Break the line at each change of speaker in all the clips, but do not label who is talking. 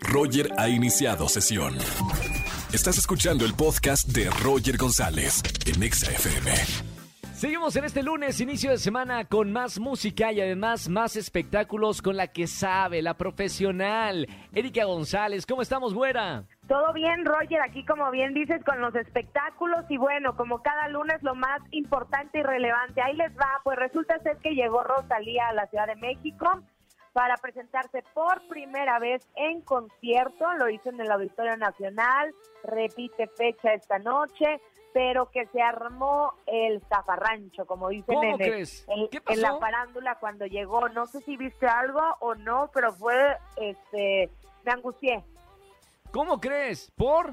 Roger ha iniciado sesión. Estás escuchando el podcast de Roger González en Exa FM.
Seguimos en este lunes, inicio de semana, con más música y además más espectáculos con la que sabe, la profesional, Erika González. ¿Cómo estamos, güera?
Todo bien, Roger, aquí como bien dices, con los espectáculos y bueno, como cada lunes lo más importante y relevante. Ahí les va, pues resulta ser que llegó Rosalía a la Ciudad de México para presentarse por primera vez en concierto, lo hizo en el Auditorio Nacional, repite fecha esta noche, pero que se armó el zafarrancho, como dicen
¿Cómo
en,
crees?
en-
¿Qué
en la farándula cuando llegó. No sé si viste algo o no, pero fue, este, me angustié.
¿Cómo crees? ¿Por?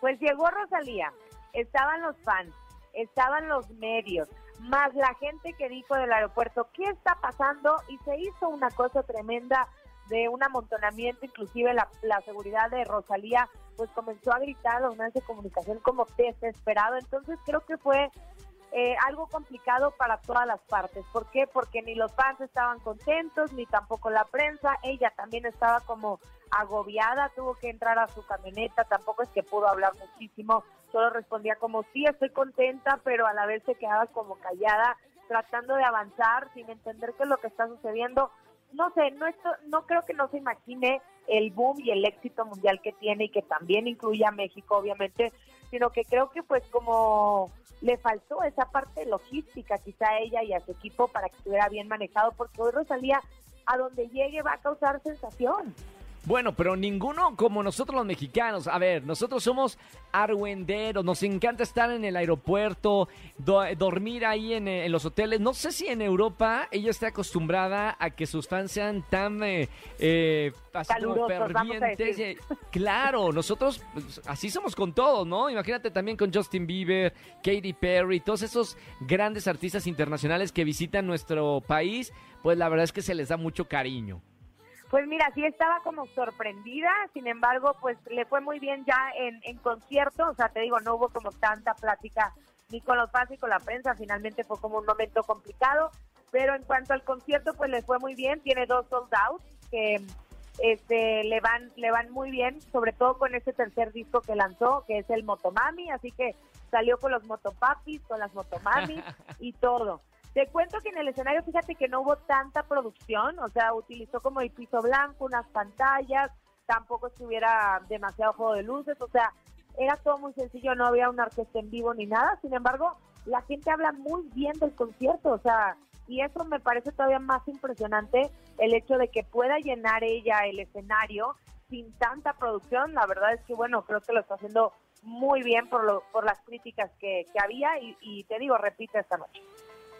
Pues llegó Rosalía, estaban los fans, estaban los medios, más la gente que dijo del aeropuerto, ¿qué está pasando? Y se hizo una cosa tremenda de un amontonamiento, inclusive la, la seguridad de Rosalía, pues comenzó a gritar a los medios de comunicación como desesperado. Entonces creo que fue eh, algo complicado para todas las partes. ¿Por qué? Porque ni los fans estaban contentos, ni tampoco la prensa. Ella también estaba como agobiada, tuvo que entrar a su camioneta, tampoco es que pudo hablar muchísimo, solo respondía como sí, estoy contenta, pero a la vez se quedaba como callada, tratando de avanzar sin entender qué es lo que está sucediendo. No sé, no, esto, no creo que no se imagine el boom y el éxito mundial que tiene y que también incluye a México, obviamente, sino que creo que pues como le faltó esa parte logística quizá a ella y a su equipo para que estuviera bien manejado, porque hoy Rosalía a donde llegue va a causar sensación.
Bueno, pero ninguno como nosotros los mexicanos. A ver, nosotros somos argüenderos, nos encanta estar en el aeropuerto, do- dormir ahí en, eh, en los hoteles. No sé si en Europa ella está acostumbrada a que sus fans sean tan eh, eh, así
Calurosos.
Eh, Claro, nosotros pues, así somos con todos, ¿no? Imagínate también con Justin Bieber, Katy Perry, todos esos grandes artistas internacionales que visitan nuestro país, pues la verdad es que se les da mucho cariño.
Pues mira, sí estaba como sorprendida, sin embargo, pues le fue muy bien ya en, en concierto, o sea, te digo, no hubo como tanta plática ni con los fans ni con la prensa, finalmente fue como un momento complicado, pero en cuanto al concierto, pues le fue muy bien, tiene dos sold out que este, le van le van muy bien, sobre todo con ese tercer disco que lanzó, que es el Motomami, así que salió con los Motopapis, con las Motomami y todo. Te cuento que en el escenario, fíjate que no hubo tanta producción, o sea, utilizó como el piso blanco, unas pantallas, tampoco estuviera demasiado juego de luces, o sea, era todo muy sencillo, no había una orquesta en vivo ni nada, sin embargo, la gente habla muy bien del concierto, o sea, y eso me parece todavía más impresionante, el hecho de que pueda llenar ella el escenario sin tanta producción, la verdad es que, bueno, creo que lo está haciendo muy bien por, lo, por las críticas que, que había y, y te digo, repite esta noche.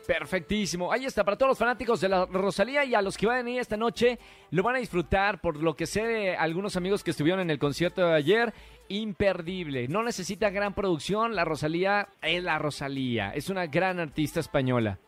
Perfectísimo. Ahí está, para todos los fanáticos de la Rosalía y a los que van a ir esta noche, lo van a disfrutar por lo que sé de algunos amigos que estuvieron en el concierto de ayer. Imperdible. No necesita gran producción. La Rosalía es la Rosalía. Es una gran artista española.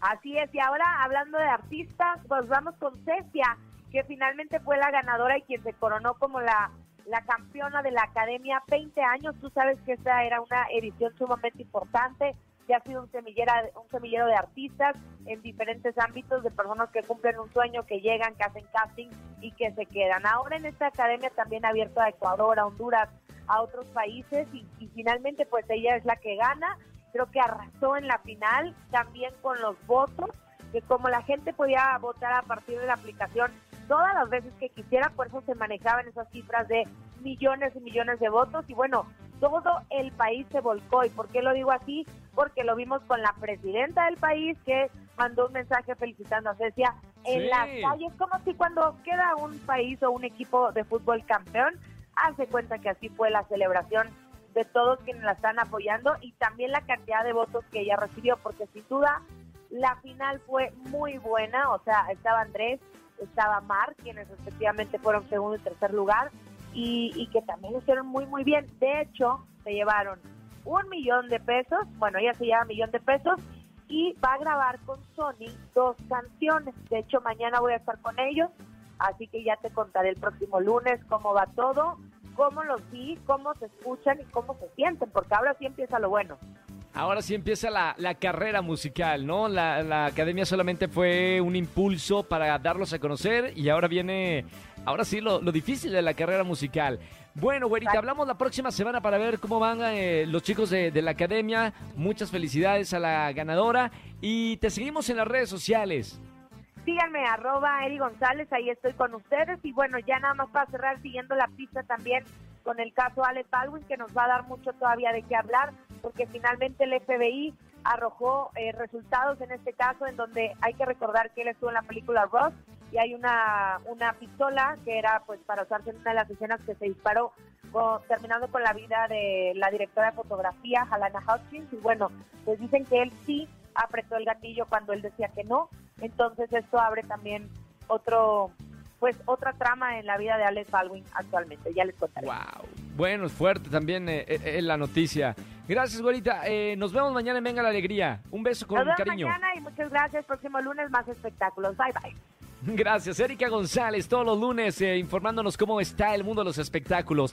Así es, y ahora hablando de artistas, pues vamos con Cecia, que finalmente fue la ganadora y quien se coronó como la, la campeona de la Academia 20 años. Tú sabes que esta era una edición sumamente importante, que ha sido un, semillera, un semillero de artistas en diferentes ámbitos, de personas que cumplen un sueño, que llegan, que hacen casting y que se quedan. Ahora en esta academia también ha abierto a Ecuador, a Honduras, a otros países y, y finalmente pues ella es la que gana creo que arrasó en la final, también con los votos, que como la gente podía votar a partir de la aplicación todas las veces que quisiera, por eso se manejaban esas cifras de millones y millones de votos y bueno, todo el país se volcó. ¿Y por qué lo digo así? Porque lo vimos con la presidenta del país que mandó un mensaje felicitando a Cecia en
Sí.
las calles, como si cuando queda un país o un equipo de fútbol campeón, hace cuenta que así fue la celebración de todos quienes la están apoyando y también la cantidad de votos que ella recibió, porque sin duda la final fue muy buena, o sea, estaba Andrés, estaba Mar, quienes respectivamente fueron segundo y tercer lugar, y, que también lo hicieron muy, muy bien. De hecho, se llevaron un millón de pesos, bueno, ella se lleva un millón de pesos, y va a grabar con Sony dos canciones. De hecho, mañana voy a estar con ellos, así que ya te contaré el próximo lunes cómo va todo, cómo los vi, cómo se escuchan y cómo se sienten, porque ahora sí empieza lo bueno.
Ahora sí empieza la, la carrera musical, ¿no? La, la academia solamente fue un impulso para darlos a conocer y ahora viene, ahora sí, lo, lo difícil de la carrera musical. Bueno, güerita, hablamos la próxima semana para ver cómo van eh, los chicos de, de la academia. Muchas felicidades a la ganadora y te seguimos en las redes sociales.
Síganme, arroba Eri González, ahí estoy con ustedes. Y bueno, ya nada más para cerrar, siguiendo la pista también con el caso Alex Baldwin, que nos va a dar mucho todavía de qué hablar, porque finalmente el FBI arrojó eh, resultados en este caso, en donde hay que recordar que él estuvo en la película Ross y hay una, una pistola que era pues para usarse en una de las escenas que se disparó, con- terminando con la vida de la directora de fotografía, Halana Hutchins. Y bueno, pues dicen que él sí apretó el gatillo cuando él decía que no. Entonces esto abre también otro pues otra trama en la vida de Alex Baldwin actualmente. Ya les contaré.
Wow. Bueno, es fuerte también eh, eh, eh, la noticia. Gracias, güerita. Eh, nos vemos mañana en Venga la Alegría. Un beso con
Nos vemos
cariño.
mañana y muchas gracias. Próximo lunes más espectáculos. Bye bye.
Gracias, Erika González, todos los lunes eh, informándonos cómo está el mundo de los espectáculos.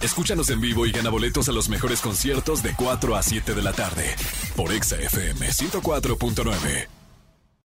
Escúchanos en vivo y gana boletos a los mejores conciertos de 4 a 7 de la tarde por Exa FM 104.9.